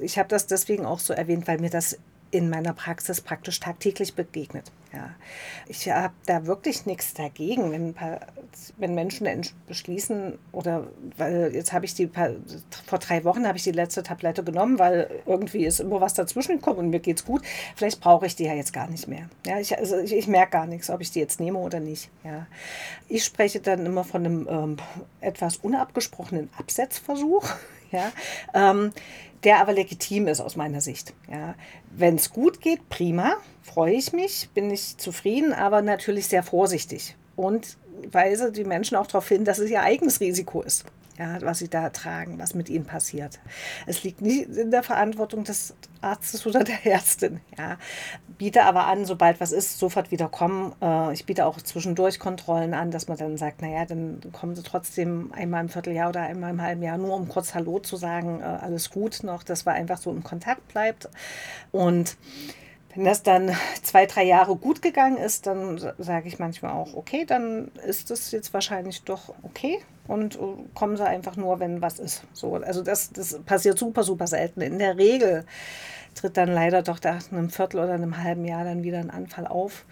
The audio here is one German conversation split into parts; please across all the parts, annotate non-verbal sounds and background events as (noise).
ich habe das deswegen auch so erwähnt, weil mir das in meiner Praxis praktisch tagtäglich begegnet. Ja. Ich habe da wirklich nichts dagegen, wenn, paar, wenn Menschen beschließen, oder weil jetzt habe ich die, vor drei Wochen habe ich die letzte Tablette genommen, weil irgendwie ist immer was dazwischen gekommen und mir geht es gut. Vielleicht brauche ich die ja jetzt gar nicht mehr. Ja, ich, also ich, ich merke gar nichts, ob ich die jetzt nehme oder nicht. Ja. Ich spreche dann immer von einem ähm, etwas unabgesprochenen Absetzversuch. (laughs) Ja. Ähm, der aber legitim ist aus meiner Sicht. Ja. Wenn es gut geht, prima, freue ich mich, bin ich zufrieden, aber natürlich sehr vorsichtig und weise die Menschen auch darauf hin, dass es ihr eigenes Risiko ist ja, was sie da tragen, was mit ihnen passiert. Es liegt nicht in der Verantwortung des Arztes oder der Ärztin. Ja. Biete aber an, sobald was ist, sofort wieder kommen. Äh, ich biete auch zwischendurch Kontrollen an, dass man dann sagt, naja, dann kommen sie trotzdem einmal im Vierteljahr oder einmal im halben Jahr, nur um kurz Hallo zu sagen, äh, alles gut noch, dass man einfach so im Kontakt bleibt. Und wenn das dann zwei, drei Jahre gut gegangen ist, dann sage ich manchmal auch, okay, dann ist es jetzt wahrscheinlich doch okay und äh, kommen sie einfach nur, wenn was ist. So, also das, das passiert super, super selten. In der Regel tritt dann leider doch nach einem Viertel oder einem halben Jahr dann wieder ein Anfall auf.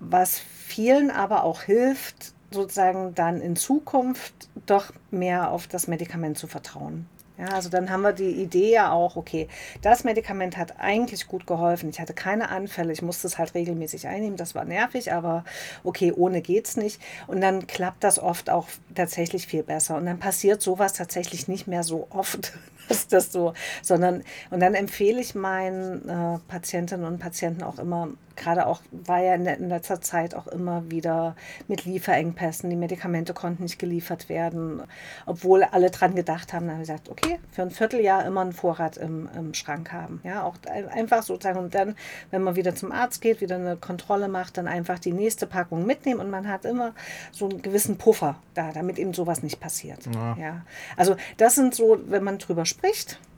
Was vielen aber auch hilft, sozusagen dann in Zukunft doch mehr auf das Medikament zu vertrauen. Ja, also dann haben wir die Idee ja auch, okay, das Medikament hat eigentlich gut geholfen. Ich hatte keine Anfälle, ich musste es halt regelmäßig einnehmen, das war nervig, aber okay, ohne geht's nicht. Und dann klappt das oft auch tatsächlich viel besser. Und dann passiert sowas tatsächlich nicht mehr so oft, (laughs) (laughs) dass das so, sondern, und dann empfehle ich meinen äh, Patientinnen und Patienten auch immer, gerade auch, war ja in, in letzter Zeit auch immer wieder mit Lieferengpässen. Die Medikamente konnten nicht geliefert werden, obwohl alle dran gedacht haben. Dann haben wir gesagt, okay, für ein Vierteljahr immer einen Vorrat im, im Schrank haben. Ja, auch einfach sozusagen. Und dann, wenn man wieder zum Arzt geht, wieder eine Kontrolle macht, dann einfach die nächste Packung mitnehmen und man hat immer so einen gewissen Puffer da, damit eben sowas nicht passiert. Ja. ja. Also das sind so, wenn man drüber spricht,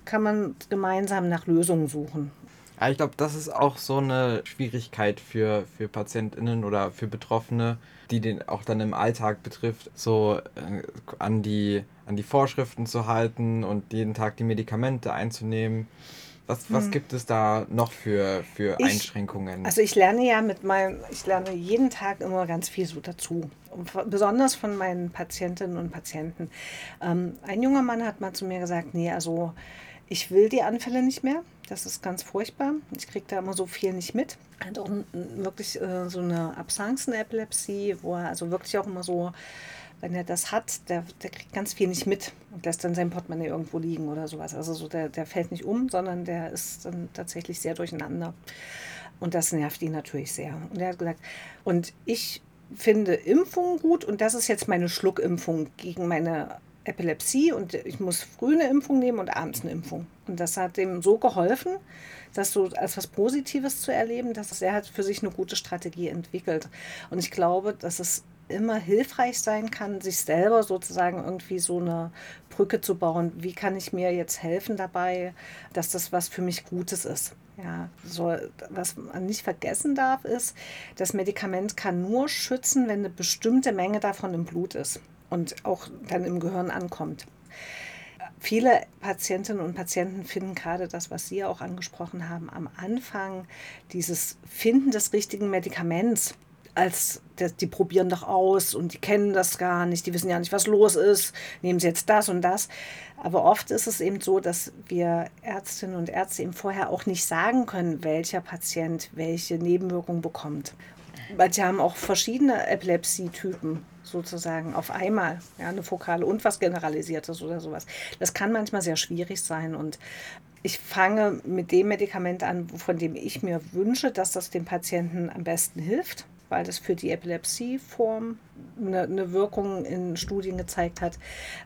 kann man gemeinsam nach Lösungen suchen. Ja, ich glaube, das ist auch so eine Schwierigkeit für, für PatientInnen oder für Betroffene, die den auch dann im Alltag betrifft, so äh, an, die, an die Vorschriften zu halten und jeden Tag die Medikamente einzunehmen. Was, was hm. gibt es da noch für, für ich, Einschränkungen? Also ich lerne ja mit meinem, ich lerne jeden Tag immer ganz viel so dazu. Und besonders von meinen Patientinnen und Patienten. Ähm, ein junger Mann hat mal zu mir gesagt, nee, also ich will die Anfälle nicht mehr. Das ist ganz furchtbar. Ich kriege da immer so viel nicht mit. Er hat auch wirklich äh, so eine Absancen-Epilepsie, wo er also wirklich auch immer so, wenn er das hat, der, der kriegt ganz viel nicht mit und lässt dann sein Portemonnaie irgendwo liegen oder sowas. Also so der, der fällt nicht um, sondern der ist dann tatsächlich sehr durcheinander. Und das nervt ihn natürlich sehr. Und er hat gesagt, und ich finde Impfungen gut und das ist jetzt meine Schluckimpfung gegen meine Epilepsie und ich muss früh eine Impfung nehmen und abends eine Impfung. Und das hat dem so geholfen, das so als was Positives zu erleben, dass er hat für sich eine gute Strategie entwickelt. Und ich glaube, dass es immer hilfreich sein kann, sich selber sozusagen irgendwie so eine Brücke zu bauen. Wie kann ich mir jetzt helfen dabei, dass das was für mich Gutes ist? Ja, so, was man nicht vergessen darf, ist, das Medikament kann nur schützen, wenn eine bestimmte Menge davon im Blut ist und auch dann im Gehirn ankommt. Viele Patientinnen und Patienten finden gerade das, was Sie auch angesprochen haben, am Anfang dieses Finden des richtigen Medikaments als die probieren doch aus und die kennen das gar nicht, die wissen ja nicht, was los ist, nehmen sie jetzt das und das. Aber oft ist es eben so, dass wir Ärztinnen und Ärzte eben vorher auch nicht sagen können, welcher Patient welche Nebenwirkung bekommt. Manche haben auch verschiedene Epilepsietypen sozusagen auf einmal, ja, eine fokale und was Generalisiertes oder sowas. Das kann manchmal sehr schwierig sein und ich fange mit dem Medikament an, von dem ich mir wünsche, dass das dem Patienten am besten hilft, weil das für die Epilepsieform eine, eine Wirkung in Studien gezeigt hat,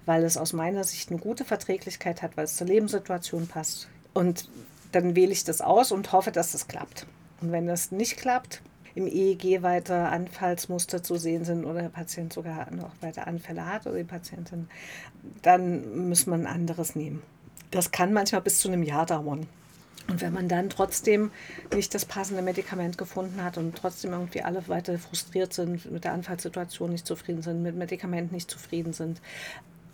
weil es aus meiner Sicht eine gute Verträglichkeit hat, weil es zur Lebenssituation passt. Und dann wähle ich das aus und hoffe, dass das klappt. Und wenn das nicht klappt, im EEG weiter Anfallsmuster zu sehen sind oder der Patient sogar noch weiter Anfälle hat oder die Patientin, dann muss man ein anderes nehmen. Das kann manchmal bis zu einem Jahr dauern. Und wenn man dann trotzdem nicht das passende Medikament gefunden hat und trotzdem irgendwie alle weiter frustriert sind, mit der Anfallssituation nicht zufrieden sind, mit Medikamenten nicht zufrieden sind,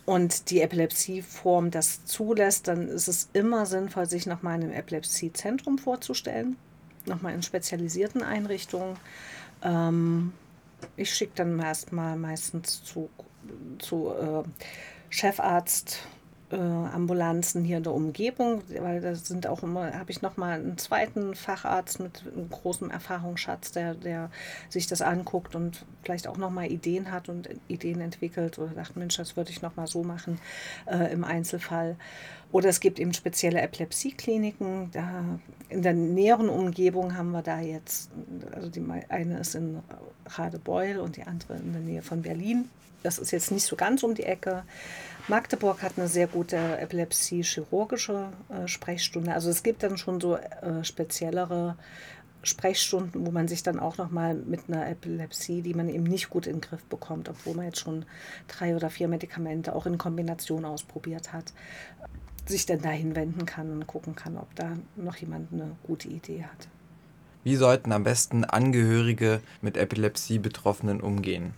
und die Epilepsieform das zulässt, dann ist es immer sinnvoll, sich nochmal in einem Epilepsiezentrum vorzustellen, nochmal in spezialisierten Einrichtungen. Ähm, ich schicke dann erstmal meistens zu, zu äh, Chefarzt äh, Ambulanzen hier in der Umgebung, weil da sind auch immer, habe ich nochmal einen zweiten Facharzt mit großen Erfahrungsschatz, der, der sich das anguckt und vielleicht auch nochmal Ideen hat und Ideen entwickelt oder sagt, Mensch, das würde ich nochmal so machen äh, im Einzelfall. Oder es gibt eben spezielle Epilepsiekliniken. Da in der näheren Umgebung haben wir da jetzt, also die eine ist in Radebeul und die andere in der Nähe von Berlin. Das ist jetzt nicht so ganz um die Ecke. Magdeburg hat eine sehr gute Epilepsie-chirurgische äh, Sprechstunde. Also es gibt dann schon so äh, speziellere Sprechstunden, wo man sich dann auch nochmal mit einer Epilepsie, die man eben nicht gut in den Griff bekommt, obwohl man jetzt schon drei oder vier Medikamente auch in Kombination ausprobiert hat, sich dann dahin wenden kann und gucken kann, ob da noch jemand eine gute Idee hat. Wie sollten am besten Angehörige mit Epilepsie-Betroffenen umgehen?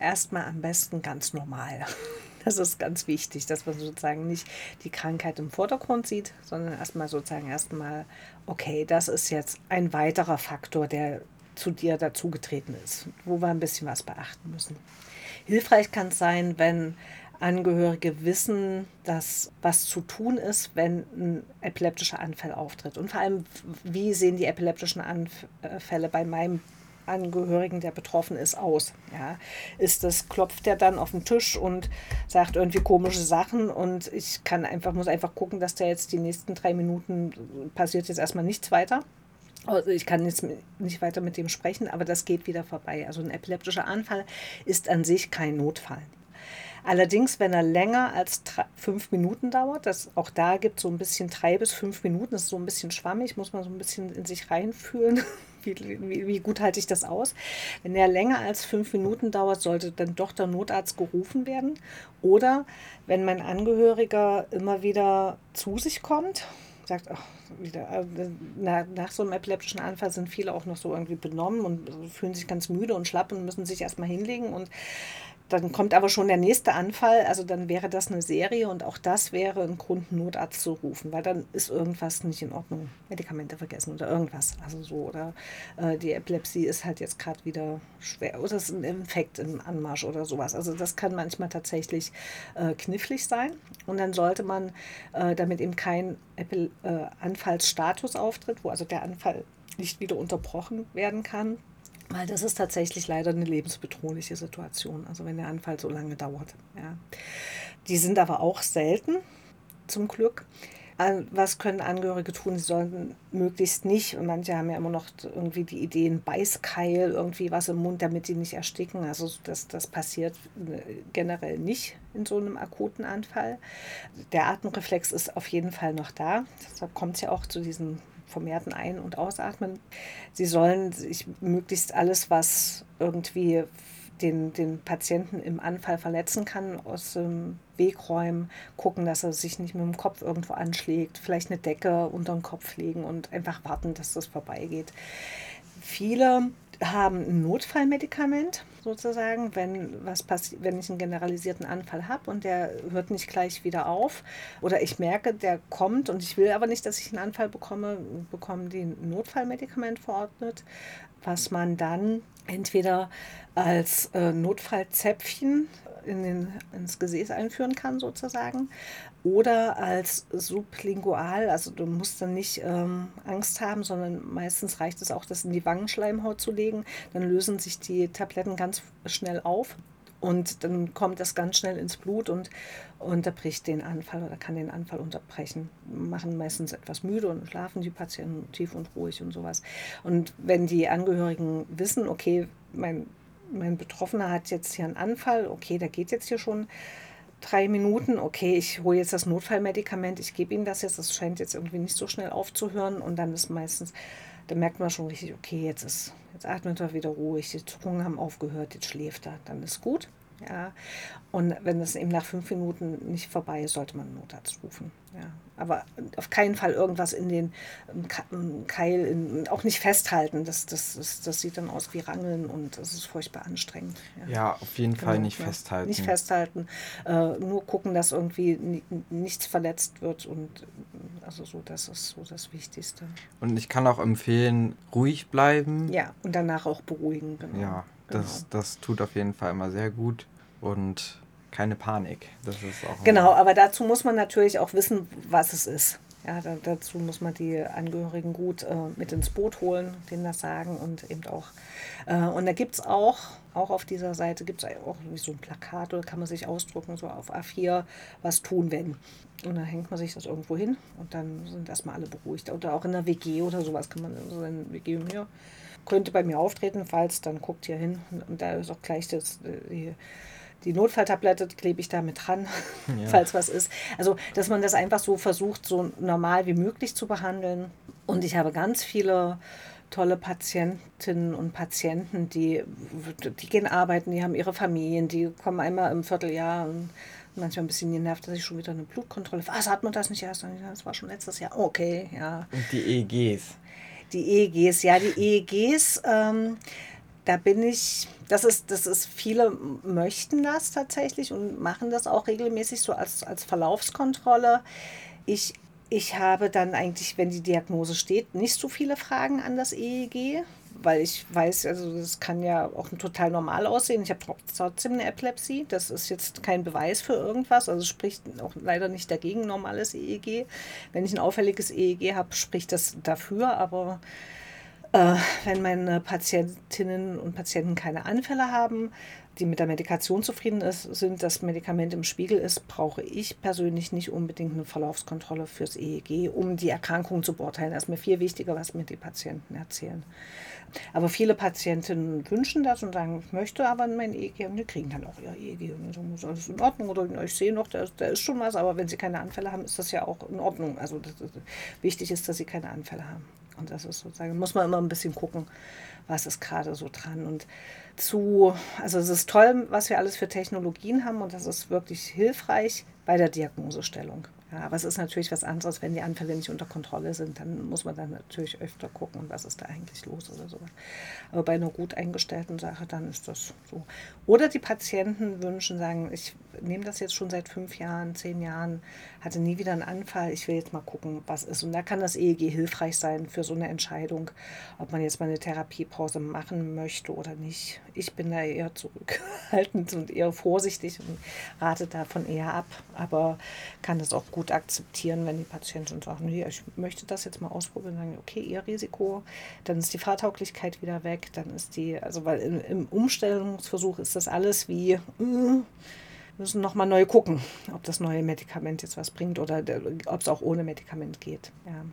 Erstmal am besten ganz normal. (laughs) Das ist ganz wichtig, dass man sozusagen nicht die Krankheit im Vordergrund sieht, sondern erstmal sozusagen erstmal, okay, das ist jetzt ein weiterer Faktor, der zu dir dazugetreten ist, wo wir ein bisschen was beachten müssen. Hilfreich kann es sein, wenn Angehörige wissen, dass was zu tun ist, wenn ein epileptischer Anfall auftritt. Und vor allem, wie sehen die epileptischen Anfälle bei meinem Angehörigen, der betroffen ist, aus. Ja, ist das, klopft der dann auf den Tisch und sagt irgendwie komische Sachen und ich kann einfach, muss einfach gucken, dass der jetzt die nächsten drei Minuten passiert jetzt erstmal nichts weiter. Also ich kann jetzt nicht weiter mit dem sprechen, aber das geht wieder vorbei. Also ein epileptischer Anfall ist an sich kein Notfall. Allerdings, wenn er länger als drei, fünf Minuten dauert, das, auch da gibt so ein bisschen drei bis fünf Minuten, das ist so ein bisschen schwammig, muss man so ein bisschen in sich reinfühlen, (laughs) wie, wie, wie, gut halte ich das aus. Wenn er länger als fünf Minuten dauert, sollte dann doch der Notarzt gerufen werden. Oder wenn mein Angehöriger immer wieder zu sich kommt, sagt, ach, wieder, äh, na, nach so einem epileptischen Anfall sind viele auch noch so irgendwie benommen und fühlen sich ganz müde und schlapp und müssen sich erstmal hinlegen und dann kommt aber schon der nächste Anfall, also dann wäre das eine Serie und auch das wäre ein Grund, Notarzt zu rufen, weil dann ist irgendwas nicht in Ordnung. Medikamente vergessen oder irgendwas. Also so, oder äh, die Epilepsie ist halt jetzt gerade wieder schwer oder es ist ein Infekt im Anmarsch oder sowas. Also das kann manchmal tatsächlich äh, knifflig sein. Und dann sollte man, äh, damit eben kein Epi äh, Anfallsstatus auftritt, wo also der Anfall nicht wieder unterbrochen werden kann, weil das ist tatsächlich leider eine lebensbedrohliche Situation, also wenn der Anfall so lange dauert. Ja. Die sind aber auch selten, zum Glück. Was können Angehörige tun? Sie sollten möglichst nicht, und manche haben ja immer noch irgendwie die Ideen, Beißkeil, irgendwie was im Mund, damit sie nicht ersticken. Also das, das passiert äh, generell nicht in so einem akuten Anfall. Der Atemreflex ist auf jeden Fall noch da. Deshalb kommt es ja auch zu diesen vermehrten Ein- und Ausatmen. Sie sollen sich möglichst alles, was irgendwie den, den Patienten im Anfall verletzen kann, aus dem Weg räumen, gucken, dass er sich nicht mit dem Kopf irgendwo anschlägt, vielleicht eine Decke unter den Kopf legen und einfach warten, dass das vorbeigeht. Viele haben ein Notfallmedikament sozusagen, wenn was passiert, wenn ich einen generalisierten Anfall habe und der hört nicht gleich wieder auf oder ich merke, der kommt und ich will aber nicht, dass ich einen Anfall bekomme, bekommen die ein Notfallmedikament verordnet, was man dann entweder als äh, Notfallzäpfchen in den, ins Gesäß einführen kann sozusagen oder als sublingual, also du musst dann nicht ähm, Angst haben, sondern meistens reicht es auch, das in die Wangenschleimhaut zu legen, dann lösen sich die Tabletten ganz schnell auf und dann kommt das ganz schnell ins Blut und unterbricht den Anfall oder kann den Anfall unterbrechen. Machen meistens etwas müde und schlafen die Patienten tief und ruhig und sowas. Und wenn die Angehörigen wissen, okay, mein mein Betroffener hat jetzt hier einen Anfall, okay, der geht jetzt hier schon drei Minuten, okay, ich hole jetzt das Notfallmedikament, ich gebe ihm das jetzt, das scheint jetzt irgendwie nicht so schnell aufzuhören und dann ist meistens, da merkt man schon richtig, okay, jetzt ist, jetzt atmet er wieder ruhig, die Zuckungen haben aufgehört, jetzt schläft er, dann ist gut. Ja. Und wenn es eben nach fünf Minuten nicht vorbei ist, sollte man einen Notarzt rufen. Ja. Aber auf keinen Fall irgendwas in den Keil, in, auch nicht festhalten. Das, das, das, das sieht dann aus wie Rangeln und das ist furchtbar anstrengend. Ja, ja auf jeden genau, Fall nicht ja. festhalten. Nicht festhalten. Äh, nur gucken, dass irgendwie nichts verletzt wird und also so, das ist so das Wichtigste. Und ich kann auch empfehlen, ruhig bleiben. Ja, und danach auch beruhigen. Genau. Ja, das, genau. das tut auf jeden Fall immer sehr gut und keine Panik. Das ist auch genau, aber dazu muss man natürlich auch wissen, was es ist. Ja, da, dazu muss man die Angehörigen gut äh, mit ins Boot holen, denen das sagen und eben auch. Äh, und da gibt es auch, auch auf dieser Seite gibt es auch so ein Plakat oder kann man sich ausdrucken, so auf A4, was tun, wenn. Und dann hängt man sich das irgendwo hin und dann sind erstmal alle beruhigt. Oder auch in der WG oder sowas kann man so in WG, ja, könnte bei mir auftreten, falls, dann guckt ihr hin. Und da ist auch gleich das, äh, die, die Notfalltablette klebe ich da mit dran, (laughs) ja. falls was ist. Also, dass man das einfach so versucht, so normal wie möglich zu behandeln. Und ich habe ganz viele tolle Patientinnen und Patienten, die, die gehen arbeiten, die haben ihre Familien, die kommen einmal im Vierteljahr und manchmal ein bisschen genervt, dass ich schon wieder eine Blutkontrolle. Was hat man das nicht erst? Das war schon letztes Jahr. Okay, ja. Und die EEGs. Die EEGs, ja, die EEGs, ähm, da bin ich, das ist, das ist, viele möchten das tatsächlich und machen das auch regelmäßig so als, als Verlaufskontrolle. Ich, ich habe dann eigentlich, wenn die Diagnose steht, nicht so viele Fragen an das EEG, weil ich weiß, also das kann ja auch total normal aussehen. Ich habe trotzdem eine Epilepsie. Das ist jetzt kein Beweis für irgendwas. Also spricht auch leider nicht dagegen normales EEG. Wenn ich ein auffälliges EEG habe, spricht das dafür. Aber äh, wenn meine Patientinnen und Patienten keine Anfälle haben, die mit der Medikation zufrieden ist, sind, das Medikament im Spiegel ist, brauche ich persönlich nicht unbedingt eine Verlaufskontrolle fürs EEG, um die Erkrankung zu beurteilen. Das ist mir viel wichtiger, was mir die Patienten erzählen. Aber viele Patientinnen wünschen das und sagen, ich möchte aber mein EEG und die kriegen dann auch ihr EEG. Und so ist alles in Ordnung oder ich sehe noch, da, da ist schon was, aber wenn sie keine Anfälle haben, ist das ja auch in Ordnung. Also das, das, wichtig ist, dass sie keine Anfälle haben. Und das ist sozusagen, muss man immer ein bisschen gucken, was ist gerade so dran. Und zu, also es ist toll, was wir alles für Technologien haben und das ist wirklich hilfreich bei der Diagnosestellung. Ja, aber es ist natürlich was anderes, wenn die Anfälle nicht unter Kontrolle sind. Dann muss man dann natürlich öfter gucken, was ist da eigentlich los oder so. Aber bei einer gut eingestellten Sache, dann ist das so. Oder die Patienten wünschen, sagen, ich nehme das jetzt schon seit fünf Jahren, zehn Jahren, hatte nie wieder einen Anfall, ich will jetzt mal gucken, was ist. Und da kann das EEG hilfreich sein für so eine Entscheidung, ob man jetzt mal eine Therapiepause machen möchte oder nicht. Ich bin da eher zurückhaltend und eher vorsichtig und rate davon eher ab, aber kann das auch gut akzeptieren, wenn die Patienten sagen, nee, ich möchte das jetzt mal ausprobieren, sagen, okay, ihr Risiko, dann ist die Fahrtauglichkeit wieder weg, dann ist die, also weil im, im Umstellungsversuch ist das alles wie, mm, müssen nochmal neu gucken, ob das neue Medikament jetzt was bringt oder ob es auch ohne Medikament geht. Ja.